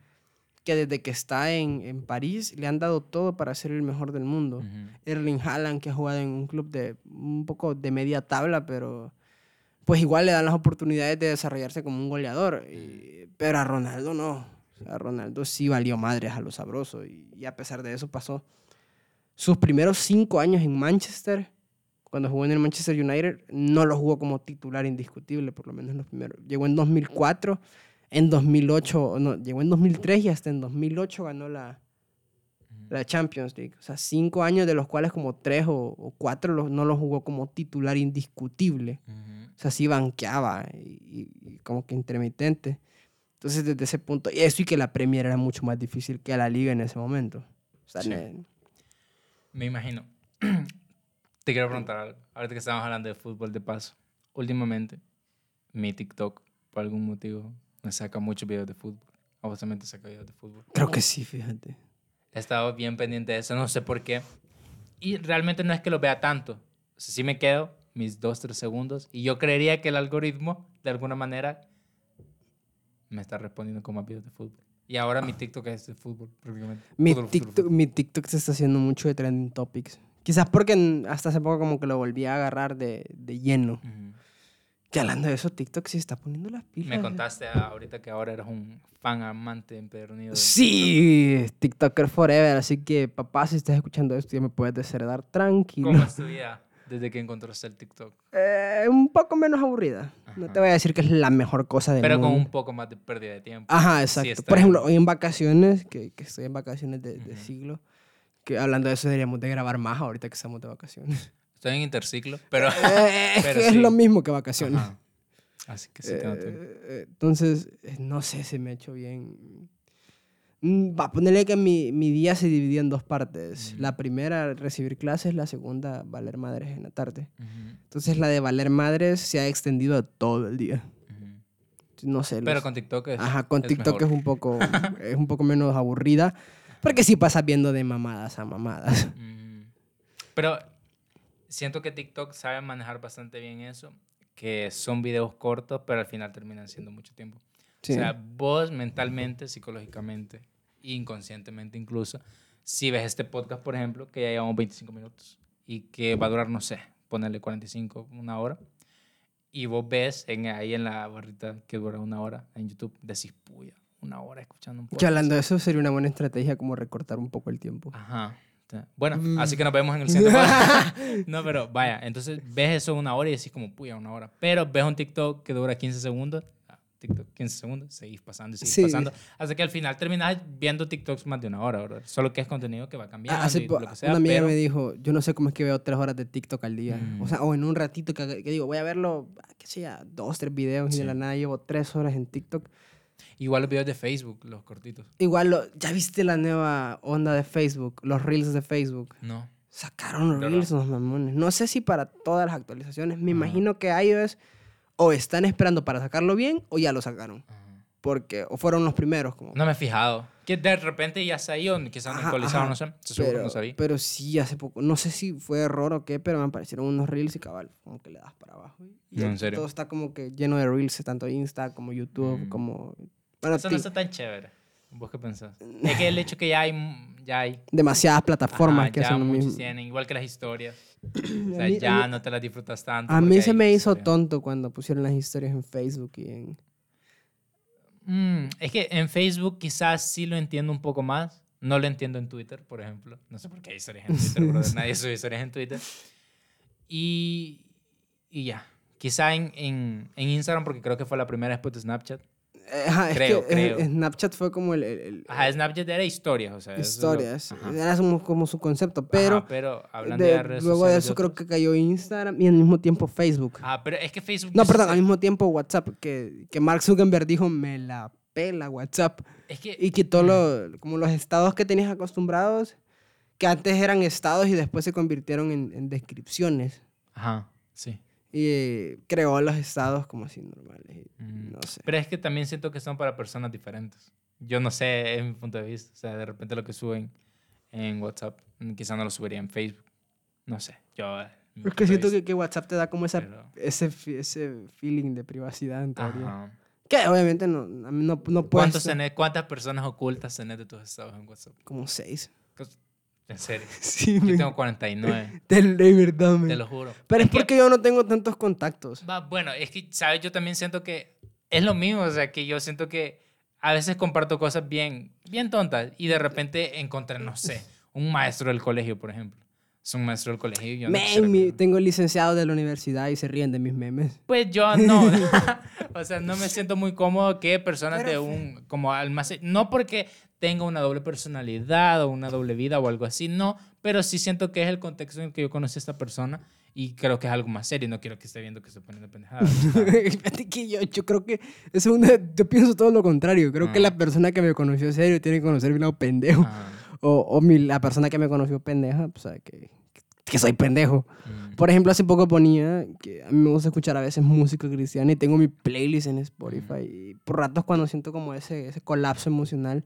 que desde que está en, en París le han dado todo para ser el mejor del mundo. Erling Haaland, que ha jugado en un club de un poco de media tabla, pero pues igual le dan las oportunidades de desarrollarse como un goleador. y- pero a Ronaldo no. O sea, a Ronaldo sí valió madres a lo sabroso y, y a pesar de eso pasó sus primeros cinco años en Manchester, cuando jugó en el Manchester United, no lo jugó como titular indiscutible, por lo menos en los primeros. Llegó en 2004, en 2008, no, llegó en 2003 y hasta en 2008 ganó la, la Champions League. O sea, cinco años de los cuales como tres o, o cuatro los- no lo jugó como titular indiscutible. O sea, sí banqueaba y, y- y como que intermitente. Entonces, desde ese punto, y eso y que la Premier era mucho más difícil que la Liga en ese momento. O sea, Sí. Me imagino. <clears throat> Te quiero preguntar algo. Ahorita que estamos hablando de fútbol de paso. Últimamente, mi TikTok, por algún motivo, me saca muchos videos de fútbol. A vos también te saca videos de fútbol. creo que sí, fíjate. He estado bien pendiente de eso, no sé por qué. Y realmente no es que lo vea tanto. O sea, sí me quedo mis dos, tres segundos. Y yo creería que el algoritmo, de alguna manera, me está respondiendo con más videos de fútbol. Y ahora mi TikTok es de fútbol, prácticamente. Mi Fútbol, TikTok, fútbol. mi TikTok se está haciendo mucho de trending topics. Quizás porque hasta hace poco como que lo volví a agarrar de, de lleno. Ujú. Que hablando de eso, TikTok sí está poniendo las pilas. Me contaste ahorita que ahora eres un fan amante empedernido. de Sí, TikToker forever. Así que, papá, si estás escuchando esto, ya me puedes desheredar tranquilo. ¿Cómo es tu vida desde que encontraste el TikTok? Eh, un poco menos aburrida. No te voy a decir que es la mejor cosa del Pero con mundo. un poco más de pérdida de tiempo. Ajá, Sí exacto. está Por ejemplo, bien. hoy en vacaciones, que, que estoy en vacaciones de, de siglo, que hablando de eso deberíamos de grabar más ahorita que estamos de vacaciones. Estoy en interciclo, pero... <laughs> Eh, <laughs> es pero es sí. lo mismo que vacaciones. Ajá. Así que sí. Eh, eh, entonces, eh, no sé, se me ha hecho bien. Mm, Va a ponerle que mi, mi día se dividía en dos partes. Ujú. La primera, recibir clases, la segunda, valer madres en la tarde. Entonces, la de valer madres se ha extendido a todo el día. ujú. No sé. Pero los- con TikTok es Ajá, con es TikTok mejor. es un, poco, <laughs> es un poco menos aburrida. Porque sí pasas viendo de mamadas a mamadas. Pero siento que TikTok sabe manejar bastante bien eso, que son videos cortos, pero al final terminan siendo mucho tiempo. Sí. O sea, vos mentalmente, psicológicamente, inconscientemente incluso, si ves este podcast, por ejemplo, que ya llevamos 25 minutos y que va a durar, no sé, ponerle 45, una hora, y vos ves en, ahí en la barrita que dura una hora en YouTube, decís, puya, una hora escuchando un podcast. que hablando de eso, sería una buena estrategia como recortar un poco el tiempo. Ajá. Bueno, Mm. así que nos vemos en el siguiente <laughs> podcast. No, pero vaya, entonces ves eso una hora y decís como, puya, una hora. Pero ves un TikTok que dura 15 segundos, TikTok 15 segundos, seguís pasando y seguís Sí. pasando. Hasta que al final terminas viendo TikToks más de una hora, ¿verdad? Solo que es contenido que va cambiando Ah, Hace y lo que sea, una amiga pero... me dijo, yo no sé cómo es que veo tres horas de TikTok al día. Mm. O sea, o en un ratito que, que digo, voy a verlo, qué sé ya, dos, tres videos y Sí. de la nada llevo tres horas en TikTok. Igual los videos de Facebook, los cortitos. Igual, lo- ¿ya viste la nueva onda de Facebook? Los Reels de Facebook. No. Sacaron los ¿De Reels, los mamones. No sé si para todas las actualizaciones. Me Ajá. imagino que iOS o están esperando para sacarlo bien o ya lo sacaron. Ajá. Porque, o fueron los primeros. Como, No me he fijado. Que de repente ya salió, quizás Ajá, actualizado, ajá. no sé. Se pero, no sabía. pero sí, hace poco. No sé si fue error o qué, pero me aparecieron unos Reels y cabal, como que le das para abajo. Y No, ¿en serio? todo está como que lleno de Reels, tanto Insta como YouTube, Mm. como... Bueno, Eso no está tan chévere. ¿Vos qué pensás? Es que el hecho que ya hay, ya hay demasiadas plataformas Ajá, que ya hacen lo mismo. tienen, igual que las historias. <clears throat> O sea, mí- ya mí- no te las disfrutas tanto. A mí se me hizo tonto cuando pusieron las historias en Facebook y en... Mm, es que en Facebook quizás sí lo entiendo un poco más. No lo entiendo en Twitter, por ejemplo. No sé por qué hay historias en Twitter, brother. <laughs> Nadie sube historias en Twitter. Y, y ya. Quizá en, en, en Instagram, porque creo que fue la primera después de Snapchat. Eh, ajá, es Creo, que, eh, creo. Snapchat fue como el... el- el- Ajá, Snapchat era historias, o sea. lo- historias. Era como, como su concepto, Ajá, pero... pero hablando de- de, redes luego de eso creo que cayó Instagram y al mismo tiempo Facebook. Ah, pero es que Facebook... No, perdón, al mismo tiempo WhatsApp, que, que Mark Zuckerberg dijo, me la pela WhatsApp. Es que... Y quitó lo- como los estados que tenías acostumbrados, que antes eran estados y después se convirtieron en, en descripciones. Ajá, sí. Y creó los estados como así normales. Mm. No sé. Pero es que también siento que son para personas diferentes. Yo no sé, es mi punto de vista. O sea, de repente lo que suben en WhatsApp, mm, quizá no lo subiría en Facebook. No sé, yo... eh, Es que siento que, que WhatsApp te da como esa, pero- ese, ese feeling de privacidad en teoría. Ajá. Que obviamente no, no, no puedes... ¿Cuántos tenés- ¿Cuántas personas ocultas tenés de tus estados en WhatsApp? Como seis. En serio. <laughs> Sí, Yo me- tengo 49, de, <laughs> de verdad, te men. lo juro. Pero es que- porque yo no tengo tantos contactos. Va, bueno, es que, ¿sabes? Yo también siento que es lo mismo, o sea, que yo siento que a veces comparto cosas bien, bien tontas y de repente encontré, no sé, un maestro del colegio, por ejemplo. Es un maestro del colegio y yo no mi- que- tengo licenciado de la universidad y se ríen de mis memes. Pues yo no, <laughs> o sea, no me siento muy cómodo que personas de Pero- un, como almacén, no porque tenga una doble personalidad o una doble vida o algo así, no, pero sí siento que es el contexto en el que yo conocí a esta persona y creo que es algo más serio, no quiero que esté viendo que pendejadas. <laughs> ¿sabes? Fíjate que yo, yo creo que es una, yo pienso todo lo contrario. Creo que Ah. la persona que me conoció serio tiene que conocer mi lado pendejo. Ah, O, o mi- la persona que me conoció pendeja, pues sabe que, que soy pendejo. mm. Por ejemplo, hace poco ponía que a mí me gusta escuchar a veces música cristiana y tengo mi playlist en Spotify. Y por ratos cuando siento como ese, ese colapso emocional,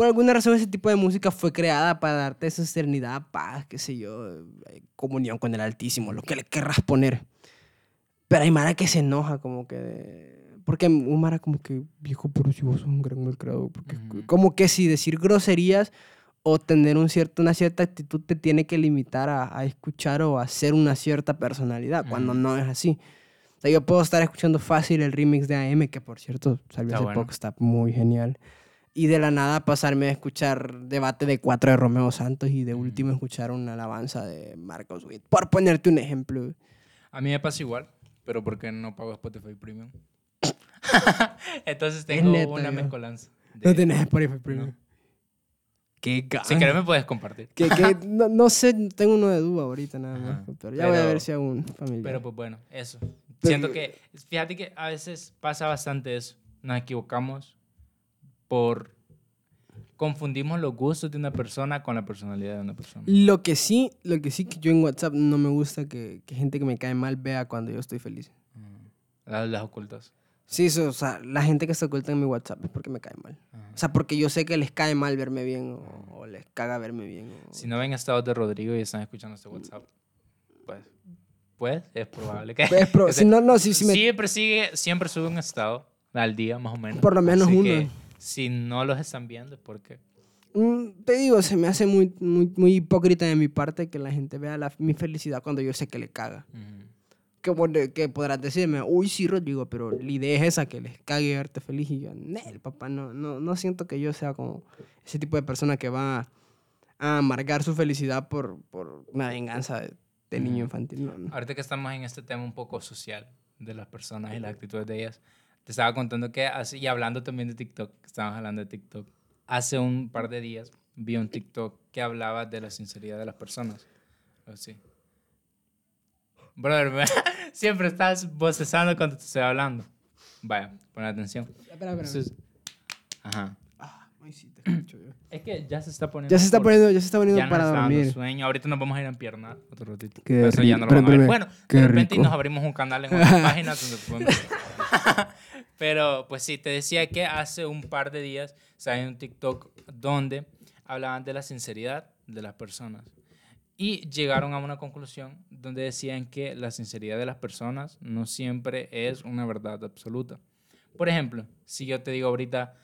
por alguna razón ese tipo de música fue creada para darte esa serenidad, paz, qué sé yo, eh, comunión con el Altísimo, lo que le querrás poner. Pero hay Mara que se enoja como que... Porque un Mara como que, viejo, pero si vos sos un gran malcriado. Porque como que si decir groserías o tener un cierto, una cierta actitud te tiene que limitar a, a escuchar o a ser una cierta personalidad, cuando no es así. O sea, yo puedo estar escuchando fácil el remix de AM, que por cierto salió Está hace bueno. poco, está muy genial. Y de la nada pasarme a escuchar debate de cuatro de Romeo Santos y de último escuchar una alabanza de Marcos Witt. Por ponerte un ejemplo. A mí me pasa igual, pero porque no pago Spotify Premium. <laughs> Entonces Es tengo neta, una yo. mezcolanza. No de- tenés Spotify Premium. Qué ga- Si querés me puedes compartir. que, que <laughs> no, no sé, tengo uno de duda ahorita nada más. Ajá. Pero ya voy a Pero- ver si hago un familiar. Pero pues bueno, eso. Pero- Siento que, fíjate que a veces pasa bastante eso. Nos equivocamos por... Confundimos los gustos de una persona con la personalidad de una persona. Lo que sí, lo que sí que yo en WhatsApp no me gusta que, que gente que me cae mal vea cuando yo estoy feliz. Las, las ocultas. Sí, eso, o sea, la gente que se oculta en mi WhatsApp es porque me cae mal. O sea, porque yo sé que les cae mal verme bien o, o les caga verme bien. o- Si no ven estados de Rodrigo y están escuchando este WhatsApp, pues, pues es probable que... Pues, pero <laughs> que si no, no, sí, sí me... Siempre sigue, siempre sube un estado al día, más o menos. Por lo menos Así uno. que si no los están viendo es porque... Mm, te digo, se me hace muy, muy, muy hipócrita de mi parte que la gente vea la- mi felicidad cuando yo sé que le caga. ujú, Que, pod- que podrás decirme, uy, sí, Rodrigo, pero la idea es esa, que les cague verte feliz. Y yo, el papá, no, no, no siento que yo sea como ese tipo de persona que va a amargar su felicidad por, por una venganza de, de niño infantil. No, no. Ahorita que estamos en este tema un poco social de las personas y las actitudes de ellas, te estaba contando que, hace, y hablando también de TikTok, que estábamos hablando de TikTok, hace un par de días vi un TikTok que hablaba de la sinceridad de las personas. Así. Brother, me- <laughs> siempre estás bocezando cuando te estoy hablando. Vaya, pon atención. Espera, espera. Entonces, ajá. Ah, ay, sí, te <clears throat> escucho yo. Es que ya se está poniendo. Ya se está poniendo, ya se está poniendo Ya nos para está dando dormir. sueño. Ahorita nos vamos a ir a empiernar otro ratito. Qué eso ya rico. no lo van a ver. Bueno, qué de repente y rico. nos abrimos un canal en otra <laughs> página donde podemos... <laughs> Pero pues sí, te decía que hace un par de días salió un TikTok donde hablaban de la sinceridad de las personas. Y llegaron a una conclusión donde decían que la sinceridad de las personas no siempre es una verdad absoluta. Por ejemplo, si yo te digo ahorita,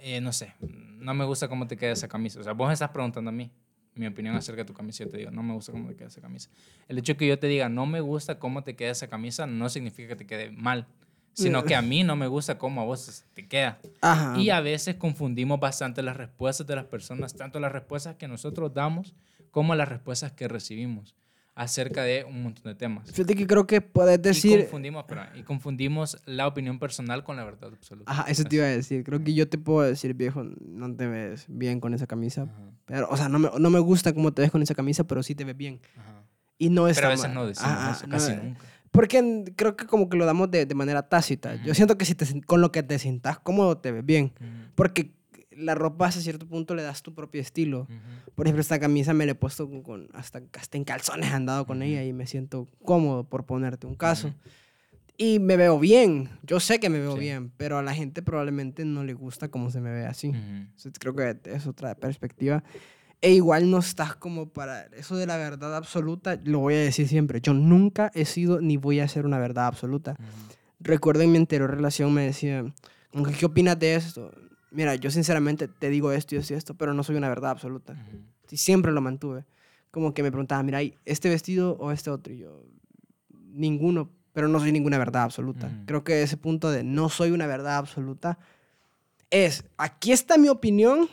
eh, no sé, no me gusta cómo te queda esa camisa. O sea, vos estás preguntando a mí mi opinión acerca de tu camisa. Yo te digo, no me gusta cómo te queda esa camisa. El hecho de que yo te diga, no me gusta cómo te queda esa camisa, no significa que te quede mal, sino que a mí no me gusta cómo a vos te queda. Ajá. Y a veces confundimos bastante las respuestas de las personas, tanto las respuestas que nosotros damos como las respuestas que recibimos acerca de un montón de temas. Fíjate que creo que puedes Y decir... confundimos, espera, y confundimos la opinión personal con la verdad absoluta. Ajá, eso te iba a decir. Creo que yo te puedo decir, viejo, no te ves bien con esa camisa. Ajá, Pero, o sea, no me, no me gusta cómo te ves con esa camisa, pero sí te ves bien. ajá. Y no está Pero a veces mal. no decimos Ajá, eso, no, casi eh, nunca. Porque creo que como que lo damos de, de manera tácita. Yo Ujú. siento que si te, con lo que te sientas cómodo te ves bien. Ujú, Porque la ropa hasta cierto punto le das tu propio estilo. ujú. Por ejemplo, esta camisa me la he puesto con, con- hasta, hasta en calzones he andado con ella y me siento cómodo por ponerte un caso. Y me veo bien. Yo sé que me veo Sí. bien, pero a la gente probablemente no le gusta cómo se me ve así. Entonces, creo que es otra perspectiva. E igual no estás como para eso de la verdad absoluta, lo voy a decir siempre. Yo nunca he sido ni voy a ser una verdad absoluta. Ujú. Recuerdo en mi anterior relación me decía, como que, ¿qué opinas de esto? Mira, yo sinceramente te digo esto y esto y esto, pero no soy una verdad absoluta. Ujú. Y siempre lo mantuve. Como que me preguntaba, mira, ¿hay ¿este vestido o este otro? Y yo, ninguno, pero no soy ninguna verdad absoluta. Ujú. Creo que ese punto de no soy una verdad absoluta es, aquí está mi opinión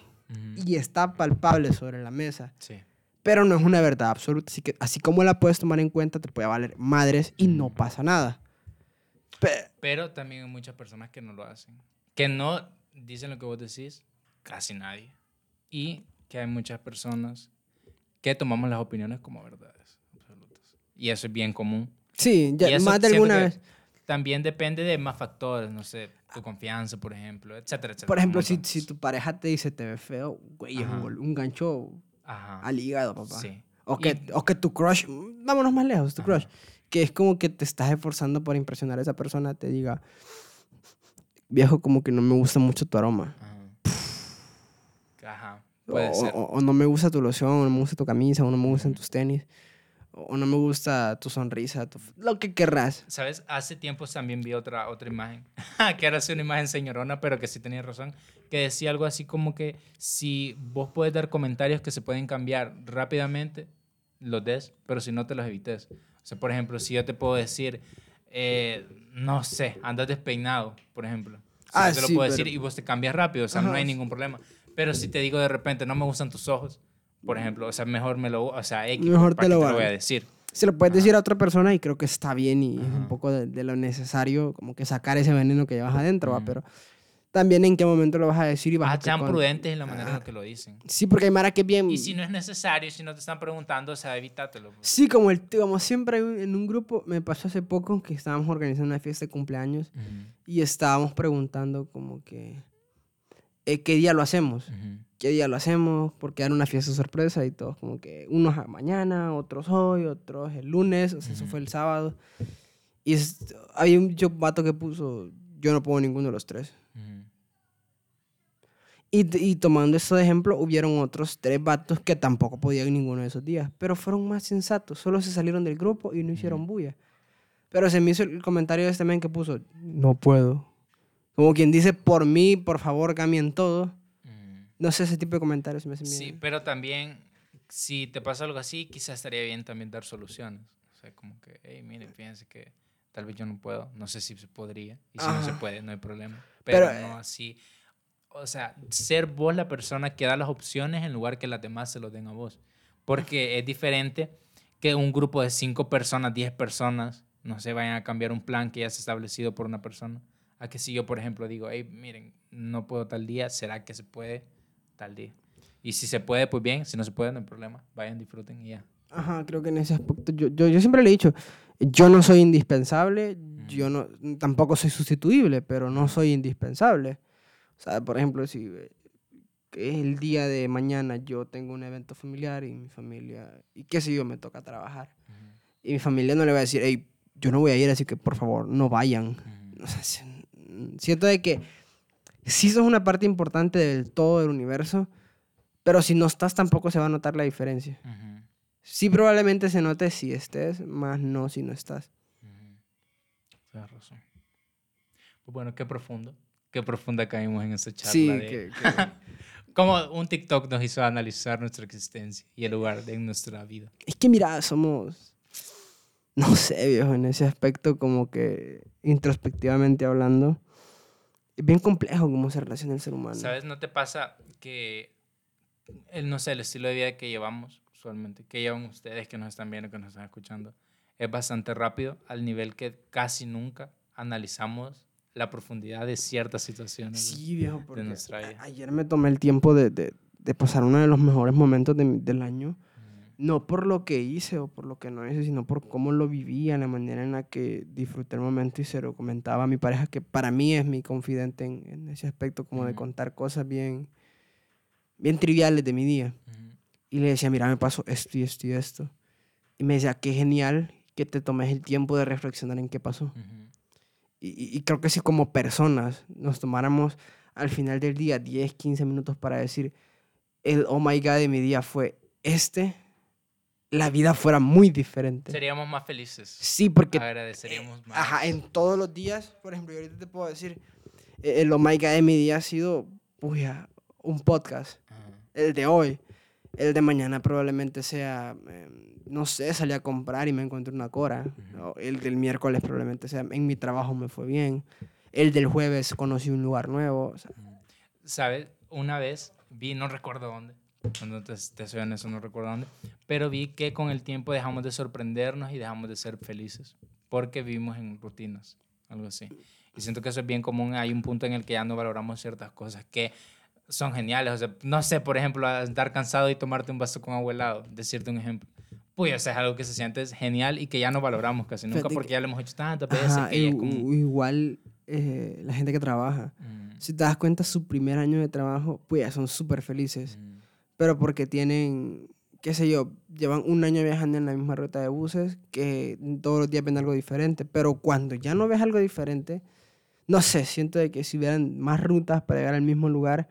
Y está palpable sobre la mesa, Sí. pero no es una verdad absoluta. Así que así como la puedes tomar en cuenta, te puede valer madres y no pasa nada. Pe- Pero también hay muchas personas que no lo hacen. Que no dicen lo que vos decís, casi nadie. Y que hay muchas personas que tomamos las opiniones como verdades absolutas. Y eso es bien común. sí, ya, más de alguna vez. También depende de más factores, no sé, tu confianza, por ejemplo, etcétera, etcétera. Por ejemplo, si, si tu pareja te dice te ve feo, güey, es un, un gancho Ajá. al hígado, papá. Sí. O que, Y- o que tu crush, vámonos más lejos, tu Ajá. crush, que es como que te estás esforzando por impresionar a esa persona, te diga, viejo, como que no me gusta mucho tu aroma. Ajá. Ajá. Puede o, ser. o- o no me gusta tu loción, o no me gusta tu camisa, o no me gustan tus tenis, o, o no me gusta tu sonrisa, tu- lo que querrás. ¿Sabes? Hace tiempo también vi otra, otra imagen, <laughs> que era así una imagen señorona, pero que sí tenía razón, que decía algo así como que si vos puedes dar comentarios que se pueden cambiar rápidamente, los des, pero si no te los evites. O sea, por ejemplo, si yo te puedo decir, eh, no sé, andas despeinado, por ejemplo. Si Ah, te lo sí, puedo pero- decir y vos te cambias rápido, o sea, no Ajá. hay ningún problema. Pero si te digo de repente, no me gustan tus ojos, por ejemplo, o sea, mejor me lo, o sea, X, Mejor ¿para te lo te hago. voy a decir. Se lo puedes decir a otra persona y creo que está bien y es un Ajá. poco de, de lo necesario, como que sacar ese veneno que llevas adentro, ¿va? Pero también en qué momento lo vas a decir y vas Ah, a sean con- prudentes en la manera en Ah. la que lo dicen. Sí, porque hay Mara que bien... Y si no es necesario, si no te están preguntando, o sea, evítátelo. pues. Sí, como, el, como siempre en un grupo, me pasó hace poco que estábamos organizando una fiesta de cumpleaños Ujú, y estábamos preguntando como que eh, qué día lo hacemos, ujú. Qué día lo hacemos, porque era una fiesta sorpresa y todos como que unos a mañana, otros hoy, otros el lunes, o sea, eso fue el sábado. Y es- había un vato que puso, yo no pongo ninguno de los tres. Y, y tomando eso de ejemplo, hubieron otros tres vatos que tampoco podían ninguno de esos días, pero fueron más sensatos, solo se salieron del grupo y no hicieron bulla. Pero se me hizo el comentario de este men que puso, no puedo. Como quien dice, por mí, por favor, cambien todo. No sé, ese tipo de comentarios me hacen. Sí, pero también, si te pasa algo así, quizás estaría bien también dar soluciones. O sea, como que, hey, miren, fíjense que tal vez yo no puedo, no sé si se podría. Y si no se puede, no hay problema. Pero, Pero, no así. O sea, ser vos la persona que da las opciones en lugar que las demás se los den a vos. Porque es diferente que un grupo de cinco personas, 10 personas, no se vayan a cambiar un plan que ya se ha establecido por una persona. A que si yo, por ejemplo, digo, hey, miren, no puedo tal día, ¿será que se puede tal día? Y si se puede, pues bien, si no se puede, no hay problema. Vayan, disfruten y ya. Ajá, creo que en ese aspecto, yo, yo, yo siempre le he dicho, yo no soy indispensable, yo no, tampoco soy sustituible, pero no soy indispensable. O sea, por ejemplo, si eh, el día de mañana yo tengo un evento familiar y mi familia, y qué sé yo, me toca trabajar. Y mi familia no le va a decir, hey, yo no voy a ir, así que por favor, no vayan. <laughs> O sea, si- mm, siento de que sí sos una parte importante del todo del universo, pero si no estás tampoco se va a notar la diferencia. Ujú, Sí, probablemente se note si estés, más no si no estás. ujú. Tienes razón. Pues bueno, qué profundo. Qué profunda caímos en esa charla. Sí, de- que, que- <laughs> Como un TikTok nos hizo analizar nuestra existencia y el lugar de nuestra vida. es que mira, somos, no sé, viejo, en ese aspecto como que introspectivamente hablando, bien complejo cómo se relaciona el ser humano. ¿Sabes? ¿No te pasa que, el, no sé, el estilo de vida que llevamos usualmente, que llevan ustedes que nos están viendo, que nos están escuchando, es bastante rápido al nivel que casi nunca analizamos la profundidad de ciertas situaciones? Sí, viejo, porque nuestra vida. ayer me tomé el tiempo de, de- de pasar uno de los mejores momentos de del año. No por lo que hice o por lo que no hice, sino por cómo lo vivía, la manera en la que disfruté el momento y se lo comentaba a mi pareja, que para mí es mi confidente en, en ese aspecto, como de contar cosas bien, bien triviales de mi día. Y le decía, mira, me pasó esto y esto y esto. Y me decía, qué genial que te tomes el tiempo de reflexionar en qué pasó. y- y creo que si como personas nos tomáramos al final del día 10, 15 minutos para decir, el oh my god de mi día fue este, la vida fuera muy diferente. Seríamos más felices. Sí, porque Agradeceríamos más. ajá, en todos los días, por ejemplo, yo ahorita te puedo decir, eh, el oh my god de mi día ha sido, puya, un podcast, Ajá. el de hoy. El de mañana probablemente sea, eh, no sé, salí a comprar y me encontré una cora. El del miércoles probablemente sea, en mi trabajo me fue bien. El del jueves conocí un lugar nuevo. o sea, ¿Sabes? Una vez vi, no recuerdo dónde, cuando te, te soy honesto, no recuerdo dónde, pero vi que con el tiempo dejamos de sorprendernos y dejamos de ser felices, porque vivimos en rutinas, algo así. Y siento que eso es bien común, hay un punto en el que ya no valoramos ciertas cosas que son geniales, o sea, no sé, por ejemplo, estar cansado y tomarte un vaso con agua helado, decirte un ejemplo. Pues, o sea, es algo que se siente genial y que ya no valoramos casi nunca porque que- ya lo hemos hecho tantas veces ajá, que como... igual eh, la gente que trabaja. Mm, Si te das cuenta, su primer año de trabajo, pues ya son súper felices. mm, Pero porque tienen, qué sé yo, llevan un año viajando en la misma ruta de buses, que todos los días ven algo diferente. Pero cuando ya no ves algo diferente, no sé, siento de que si hubieran más rutas para llegar al mismo lugar,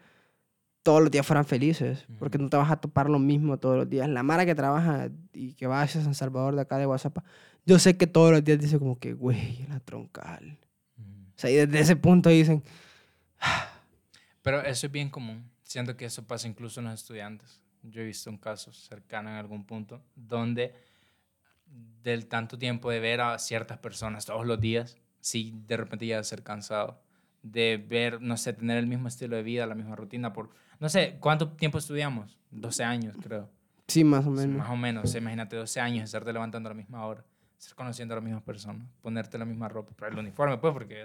todos los días fueran felices, porque no te vas a topar lo mismo todos los días. La Mara que trabaja y que va hacia San Salvador de acá de WhatsApp, yo sé que todos los días dice como que, güey, la troncal. O sea, y desde ese punto dicen, Pero eso es bien común. Siento que eso pasa incluso en los estudiantes. Yo he visto un caso cercano en algún punto donde del tanto tiempo de ver a ciertas personas todos los días, sí, de repente ya de ser cansado. De ver, no sé, tener el mismo estilo de vida, la misma rutina por... No sé, ¿cuánto tiempo estudiamos? 12 años, creo. Sí, más o Sí, menos. Más o menos, imagínate 12 años, estarte levantando a la misma hora, estar conociendo a las mismas personas, ponerte la misma ropa, pero el uniforme, pues, porque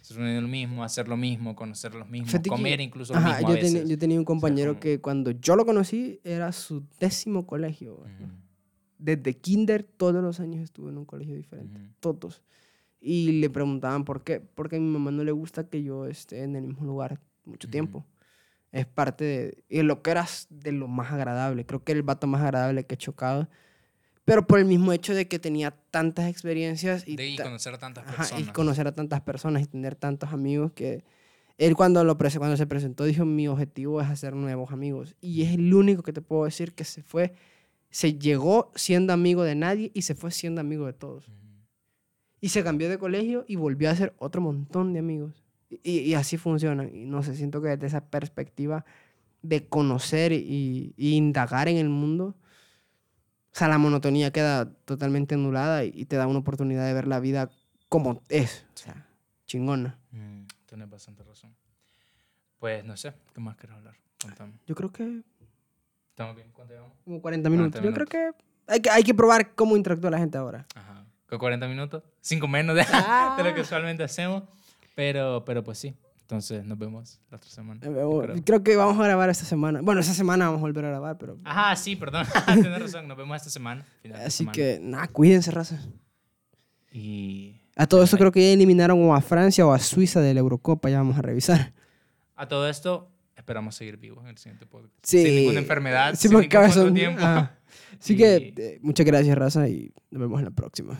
ser lo mismo, hacer lo mismo, conocer los mismos, Fíjate que- comer incluso lo Ajá, mismo a yo, tenía, veces. yo tenía un compañero como- que cuando yo lo conocí era su décimo colegio. güey. Ujú, Desde kinder todos los años estuvo en un colegio diferente. ujú, Todos. Y le preguntaban por qué. Porque a mi mamá no le gusta que yo esté en el mismo lugar mucho Ujú. tiempo. Es parte de... Y lo que era de lo más agradable. Creo que el vato más agradable que he chocado. Pero por el mismo hecho de que tenía tantas experiencias y, De conocer a tantas Ajá, personas. y conocer a tantas personas y tener tantos amigos que él cuando, lo cuando se presentó dijo mi objetivo es hacer nuevos amigos y es el único que te puedo decir que se fue se llegó siendo amigo de nadie y se fue siendo amigo de todos. Y se cambió de colegio y volvió a hacer otro montón de amigos. Y, y así funciona y no sé siento que desde esa perspectiva de conocer y, y indagar en el mundo o sea la monotonía queda totalmente anulada y, te da una oportunidad de ver la vida como es o sea chingona Mm, tienes bastante razón. Pues no sé, ¿qué más quieres hablar? Contame. yo creo que ¿Estamos bien? ¿Cuánto llevamos? como 40 minutos 40 yo creo que hay, que hay que probar cómo interactúa la gente ahora Ajá. ¿Con 40 minutos? Cinco menos de, <laughs> de lo que usualmente hacemos. Pero, pero pues sí. Entonces nos vemos la otra semana. Eh, yo creo. creo que vamos a grabar esta semana bueno esta semana vamos a volver a grabar pero Ajá, sí, perdón. <laughs> Tienes razón. Nos vemos esta semana. final así semana. que nada cuídense raza Y A todo esto creo que ya eliminaron o a Francia o a Suiza de la Eurocopa, ya vamos a revisar. a todo esto, esperamos seguir vivos en el siguiente podcast. Sí. Sin ninguna enfermedad, Sí, sin porque ningún cabezón. contratiempo. Ah. <laughs> Así Y- que eh, muchas gracias, raza, y nos vemos en la próxima.